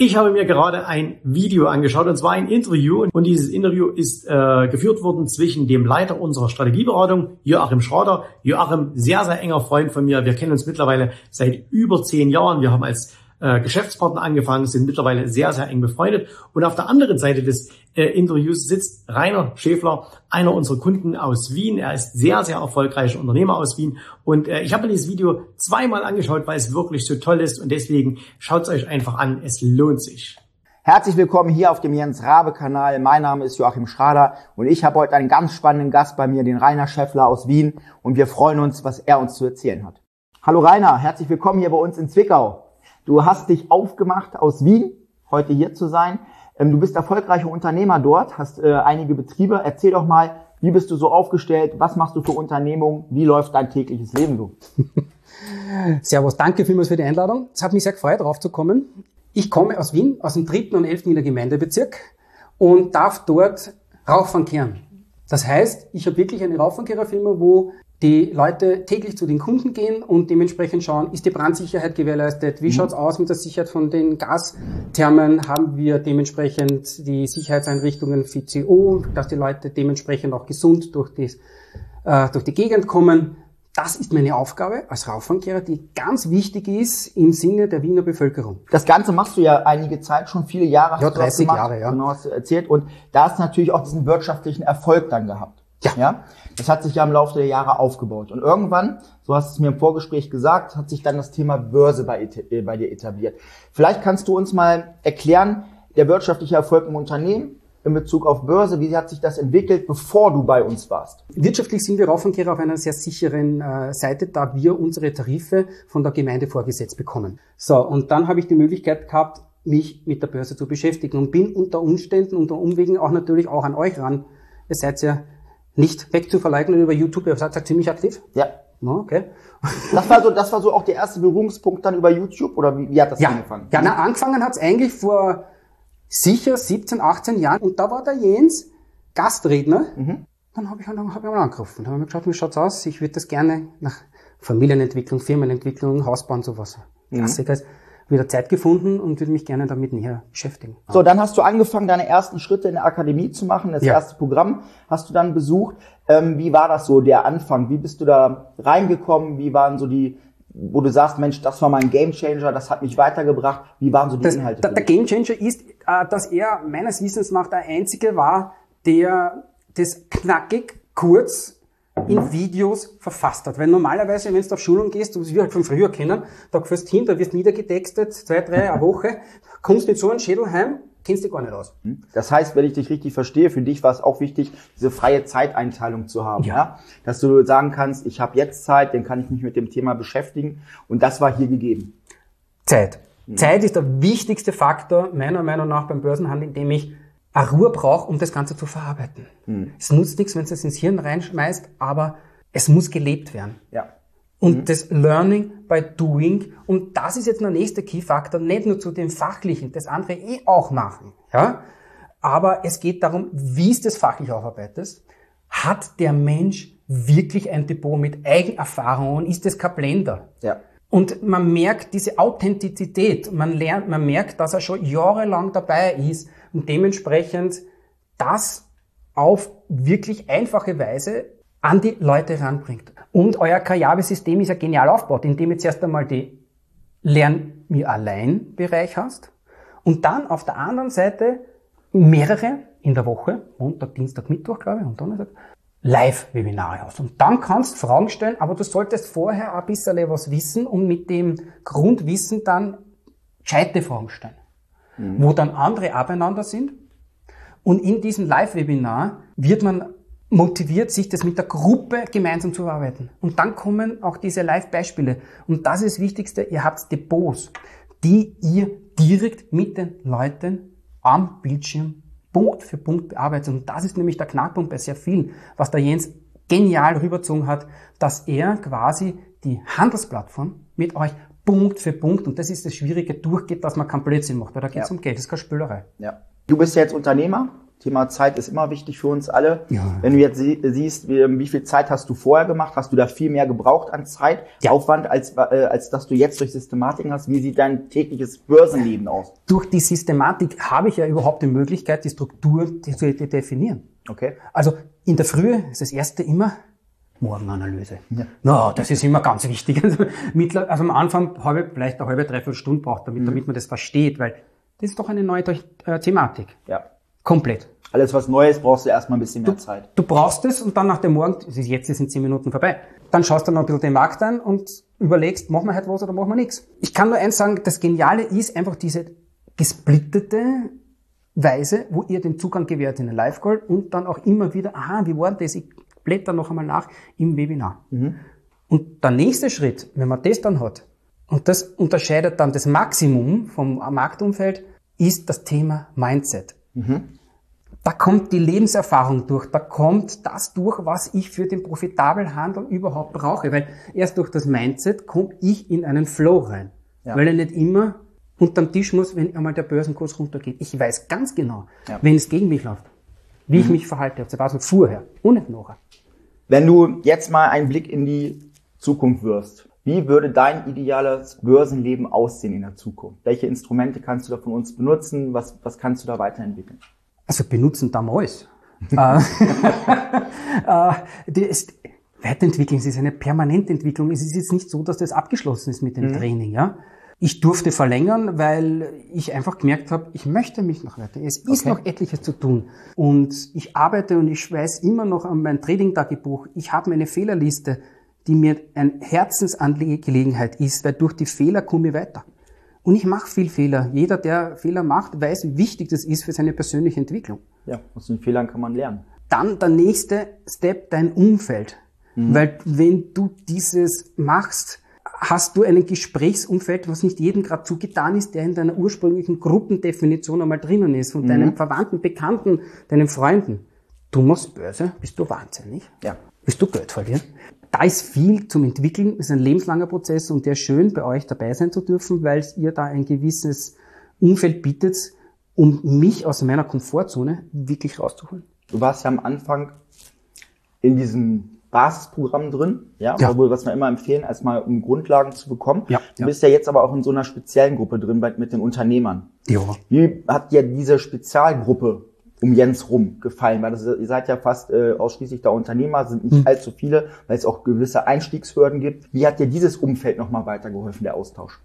Ich habe mir gerade ein Video angeschaut und zwar ein Interview und dieses Interview ist äh, geführt worden zwischen dem Leiter unserer Strategieberatung, Joachim Schrader. Joachim, sehr, sehr enger Freund von mir. Wir kennen uns mittlerweile seit über zehn Jahren. Wir haben als äh, Geschäftspartner angefangen, sind mittlerweile sehr, sehr eng befreundet. Und auf der anderen Seite des äh, Interviews sitzt Rainer Schäfler, einer unserer Kunden aus Wien. Er ist sehr, sehr erfolgreicher Unternehmer aus Wien. Und äh, ich habe mir dieses Video zweimal angeschaut, weil es wirklich so toll ist. Und deswegen schaut es euch einfach an. Es lohnt sich. Herzlich willkommen hier auf dem Jens Rabe Kanal. Mein Name ist Joachim Schrader und ich habe heute einen ganz spannenden Gast bei mir, den Rainer Schäffler aus Wien und wir freuen uns, was er uns zu erzählen hat. Hallo Rainer, herzlich willkommen hier bei uns in Zwickau. Du hast dich aufgemacht aus Wien, heute hier zu sein. Ähm, du bist erfolgreicher Unternehmer dort, hast äh, einige Betriebe. Erzähl doch mal, wie bist du so aufgestellt? Was machst du für Unternehmungen? Wie läuft dein tägliches Leben so? Servus, danke vielmals für die Einladung. Es hat mich sehr gefreut, drauf zu kommen. Ich komme aus Wien, aus dem dritten und elften Wiener Gemeindebezirk und darf dort Rauchfang kehren. Das heißt, ich habe wirklich eine Rauchfangkehrerfirma, wo die Leute täglich zu den Kunden gehen und dementsprechend schauen, ist die Brandsicherheit gewährleistet, wie mhm. schaut's aus mit der Sicherheit von den Gasthermen, haben wir dementsprechend die Sicherheitseinrichtungen für CO, dass die Leute dementsprechend auch gesund durch die, äh, durch die Gegend kommen. Das ist meine Aufgabe als Rauffangkehrer, die ganz wichtig ist im Sinne der Wiener Bevölkerung. Das Ganze machst du ja einige Zeit, schon viele Jahre. Ja, 30 Jahre, ja. Genau, hast du erzählt. Und da hast du natürlich auch diesen wirtschaftlichen Erfolg dann gehabt. Ja. ja. Das hat sich ja im Laufe der Jahre aufgebaut. Und irgendwann, so hast du es mir im Vorgespräch gesagt, hat sich dann das Thema Börse bei, äh, bei dir etabliert. Vielleicht kannst du uns mal erklären, der wirtschaftliche Erfolg im Unternehmen in Bezug auf Börse, wie hat sich das entwickelt, bevor du bei uns warst? Wirtschaftlich sind wir Raufenkehrer auf einer sehr sicheren äh, Seite, da wir unsere Tarife von der Gemeinde vorgesetzt bekommen. So, und dann habe ich die Möglichkeit gehabt, mich mit der Börse zu beschäftigen und bin unter Umständen, unter Umwegen auch natürlich auch an euch ran. Ihr seid ja nicht wegzuverleugnen über YouTube. Ihr seid ziemlich aktiv? Ja. Okay. Das war so, das war so auch der erste Berührungspunkt dann über YouTube oder wie, wie hat das ja. angefangen? Ja, na, angefangen hat's eigentlich vor sicher 17, 18 Jahren und da war der Jens Gastredner. Mhm. Dann habe ich, dann hab ich mal angerufen. Dann habe ich mir geschaut, wie schaut's aus? Ich würde das gerne nach Familienentwicklung, Firmenentwicklung, Hausbauen, sowas. Mhm. Klassiker wieder Zeit gefunden und würde mich gerne damit näher beschäftigen. So, dann hast du angefangen, deine ersten Schritte in der Akademie zu machen. Das ja. erste Programm hast du dann besucht. Ähm, wie war das so, der Anfang? Wie bist du da reingekommen? Wie waren so die, wo du sagst, Mensch, das war mein Gamechanger, das hat mich weitergebracht. Wie waren so die das, Inhalte? Der, der Gamechanger ist, äh, dass er meines Wissens nach der Einzige war, der das knackig, kurz in Videos verfasst hat. Weil normalerweise, wenn du auf Schulung gehst, was wir halt von früher kennen, da gehst hin, da wirst niedergetextet, zwei, drei, eine Woche, kommst mit so einem Schädel heim, kennst dich gar nicht aus. Hm? Das heißt, wenn ich dich richtig verstehe, für dich war es auch wichtig, diese freie Zeiteinteilung zu haben. Ja. ja? Dass du sagen kannst, ich habe jetzt Zeit, dann kann ich mich mit dem Thema beschäftigen. Und das war hier gegeben. Zeit. Mhm. Zeit ist der wichtigste Faktor meiner Meinung nach beim Börsenhandel, in dem ich Ruhe braucht, um das Ganze zu verarbeiten. Mhm. Es nutzt nichts, wenn es ins Hirn reinschmeißt, aber es muss gelebt werden. Ja. Und mhm. das Learning by Doing, und das ist jetzt der nächste Key-Faktor, nicht nur zu dem Fachlichen, das andere eh auch machen, ja. Aber es geht darum, wie ist das fachlich aufarbeitest? Hat der Mensch wirklich ein Depot mit Eigenerfahrungen? Ist das kein Blender? Ja. Und man merkt diese Authentizität, man lernt, man merkt, dass er schon jahrelang dabei ist und dementsprechend das auf wirklich einfache Weise an die Leute ranbringt. Und euer Kajabe-System ist ja genial aufgebaut, indem ihr zuerst einmal die Lern mir allein Bereich hast und dann auf der anderen Seite mehrere in der Woche, Montag, Dienstag, Mittwoch, glaube ich, und Donnerstag, Live-Webinare hast. Und dann kannst du Fragen stellen, aber du solltest vorher ein bisschen was wissen und mit dem Grundwissen dann gescheite Fragen stellen, mhm. wo dann andere abeinander sind. Und in diesem Live-Webinar wird man motiviert, sich das mit der Gruppe gemeinsam zu arbeiten. Und dann kommen auch diese Live-Beispiele. Und das ist das Wichtigste, ihr habt Depots, die ihr direkt mit den Leuten am Bildschirm Punkt für Punkt bearbeitet. Und das ist nämlich der Knackpunkt bei sehr vielen, was der Jens genial rüberzogen hat, dass er quasi die Handelsplattform mit euch Punkt für Punkt, und das ist das Schwierige, durchgeht, dass man keinen Blödsinn macht, weil da geht es ja. um Geld, das ist keine Spülerei. Ja. Du bist jetzt Unternehmer, Thema Zeit ist immer wichtig für uns alle. Ja. Wenn du jetzt siehst, wie, wie, viel Zeit hast du vorher gemacht, hast du da viel mehr gebraucht an Zeit, ja. Aufwand, als, äh, als dass du jetzt durch Systematik hast. Wie sieht dein tägliches Börsenleben aus? Durch die Systematik habe ich ja überhaupt die Möglichkeit, die Struktur zu definieren. Okay. Also in der Früh ist das erste immer Morgenanalyse. Ja. No, das ist immer ganz wichtig. Also, also am Anfang halbe, vielleicht eine halbe, dreiviertel Stunde braucht, damit, mhm. damit man das versteht, weil das ist doch eine neue äh, Thematik. Ja. Komplett. Alles was Neues brauchst du erstmal ein bisschen mehr du, Zeit. Du brauchst es und dann nach dem Morgen, das ist jetzt sind zehn Minuten vorbei. Dann schaust du noch ein bisschen den Markt an und überlegst, machen wir halt was oder machen wir nichts. Ich kann nur eins sagen, das Geniale ist einfach diese gesplittete Weise, wo ihr den Zugang gewährt in den Live-Call und dann auch immer wieder, aha, wie war das? Ich blätter noch einmal nach im Webinar. Mhm. Und der nächste Schritt, wenn man das dann hat, und das unterscheidet dann das Maximum vom Marktumfeld, ist das Thema Mindset. Mhm da kommt die Lebenserfahrung durch, da kommt das durch, was ich für den profitablen Handel überhaupt brauche, weil erst durch das Mindset komme ich in einen Flow rein, ja. weil er nicht immer unterm Tisch muss, wenn einmal der Börsenkurs runtergeht. Ich weiß ganz genau, ja. wenn es gegen mich läuft, wie mhm. ich mich verhalte, also war so vorher und nicht nachher. Wenn du jetzt mal einen Blick in die Zukunft wirfst, wie würde dein ideales Börsenleben aussehen in der Zukunft? Welche Instrumente kannst du da von uns benutzen? Was, was kannst du da weiterentwickeln? Also benutzen damals. äh, äh, die ist, Weiterentwicklung ist eine permanente Entwicklung. Es ist jetzt nicht so, dass das abgeschlossen ist mit dem mhm. Training. Ja? Ich durfte verlängern, weil ich einfach gemerkt habe, ich möchte mich noch weiter. Es ist okay. noch etliches zu tun. Und ich arbeite und ich weiß immer noch an mein Trading-Tagebuch. Ich habe meine Fehlerliste, die mir ein Herzensangelegenheit ist, weil durch die Fehler komme ich weiter. Und ich mache viel Fehler. Jeder, der Fehler macht, weiß, wie wichtig das ist für seine persönliche Entwicklung. Ja, aus den Fehlern kann man lernen. Dann der nächste Step, dein Umfeld. Mhm. Weil wenn du dieses machst, hast du ein Gesprächsumfeld, was nicht jedem gerade zugetan ist, der in deiner ursprünglichen Gruppendefinition einmal drinnen ist, von mhm. deinen Verwandten, Bekannten, deinen Freunden. Du machst Börse, bist du wahnsinnig. Ja. Willst du Geld verlieren? da ist viel zum Entwickeln, es ist ein lebenslanger Prozess und der ist schön, bei euch dabei sein zu dürfen, weil ihr da ein gewisses Umfeld bietet, um mich aus meiner Komfortzone wirklich rauszuholen. Du warst ja am Anfang in diesem Basisprogramm drin, ja, ja. Obwohl, was wir immer empfehlen, erstmal um Grundlagen zu bekommen. Ja, du bist ja jetzt aber auch in so einer speziellen Gruppe drin bei, mit den Unternehmern. Ja. Wie hat dir diese Spezialgruppe um Jens rum gefallen? Weil das, ihr seid ja fast äh, ausschließlich da Unternehmer, sind nicht mhm. allzu viele, weil es auch gewisse Einstiegshürden gibt. Wie hat dir dieses Umfeld nochmal weitergeholfen, der Austausch?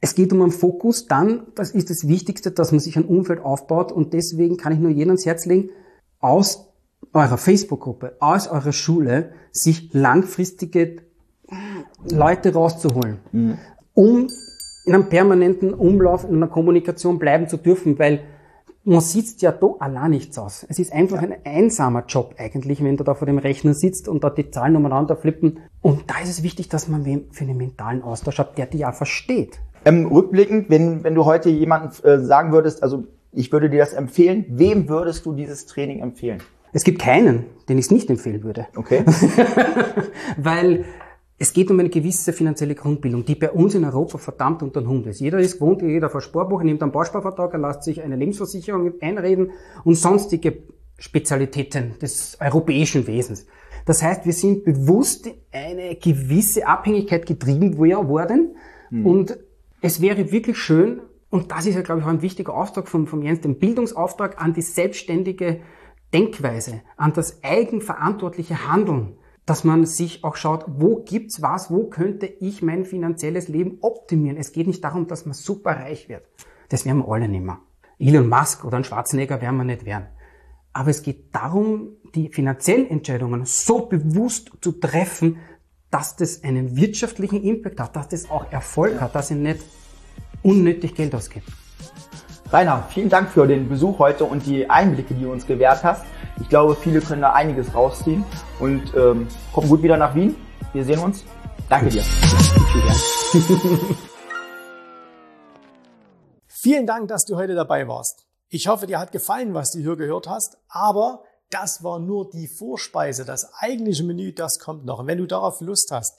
Es geht um einen Fokus, dann, das ist das Wichtigste, dass man sich ein Umfeld aufbaut und deswegen kann ich nur jedem ans Herz legen, aus eurer Facebook-Gruppe, aus eurer Schule, sich langfristige Leute rauszuholen, mhm. um in einem permanenten Umlauf, in einer Kommunikation bleiben zu dürfen, weil man sitzt ja da allein nichts aus. Es ist einfach ein einsamer Job eigentlich, wenn du da vor dem Rechner sitzt und da die Zahlen umeinander flippen. Und da ist es wichtig, dass man für einen mentalen Austausch hat, der die ja versteht. Ähm, rückblickend, wenn, wenn du heute jemanden äh, sagen würdest, also ich würde dir das empfehlen, wem würdest du dieses Training empfehlen? Es gibt keinen, den ich es nicht empfehlen würde. Okay. Weil es geht um eine gewisse finanzielle Grundbildung, die bei uns in Europa verdammt unter den Hund ist. Jeder ist gewohnt, jeder Sparbuch, nimmt einen Bausparvertrag, er lässt sich eine Lebensversicherung einreden und sonstige Spezialitäten des europäischen Wesens. Das heißt, wir sind bewusst in eine gewisse Abhängigkeit getrieben worden mhm. und es wäre wirklich schön, und das ist ja, glaube ich, auch ein wichtiger Auftrag von, von Jens, den Bildungsauftrag an die selbstständige Denkweise, an das eigenverantwortliche Handeln dass man sich auch schaut, wo gibt's was, wo könnte ich mein finanzielles Leben optimieren. Es geht nicht darum, dass man super reich wird. Das werden wir alle nicht mehr. Elon Musk oder ein Schwarzenegger werden wir nicht werden. Aber es geht darum, die finanziellen Entscheidungen so bewusst zu treffen, dass das einen wirtschaftlichen Impact hat, dass das auch Erfolg hat, dass ich nicht unnötig Geld ausgebe. Rainer, vielen Dank für den Besuch heute und die Einblicke, die du uns gewährt hast. Ich glaube, viele können da einiges rausziehen und ähm, komm gut wieder nach Wien. Wir sehen uns. Danke dir. Vielen Dank, dass du heute dabei warst. Ich hoffe, dir hat gefallen, was du hier gehört hast, aber das war nur die Vorspeise. Das eigentliche Menü, das kommt noch. Und wenn du darauf Lust hast,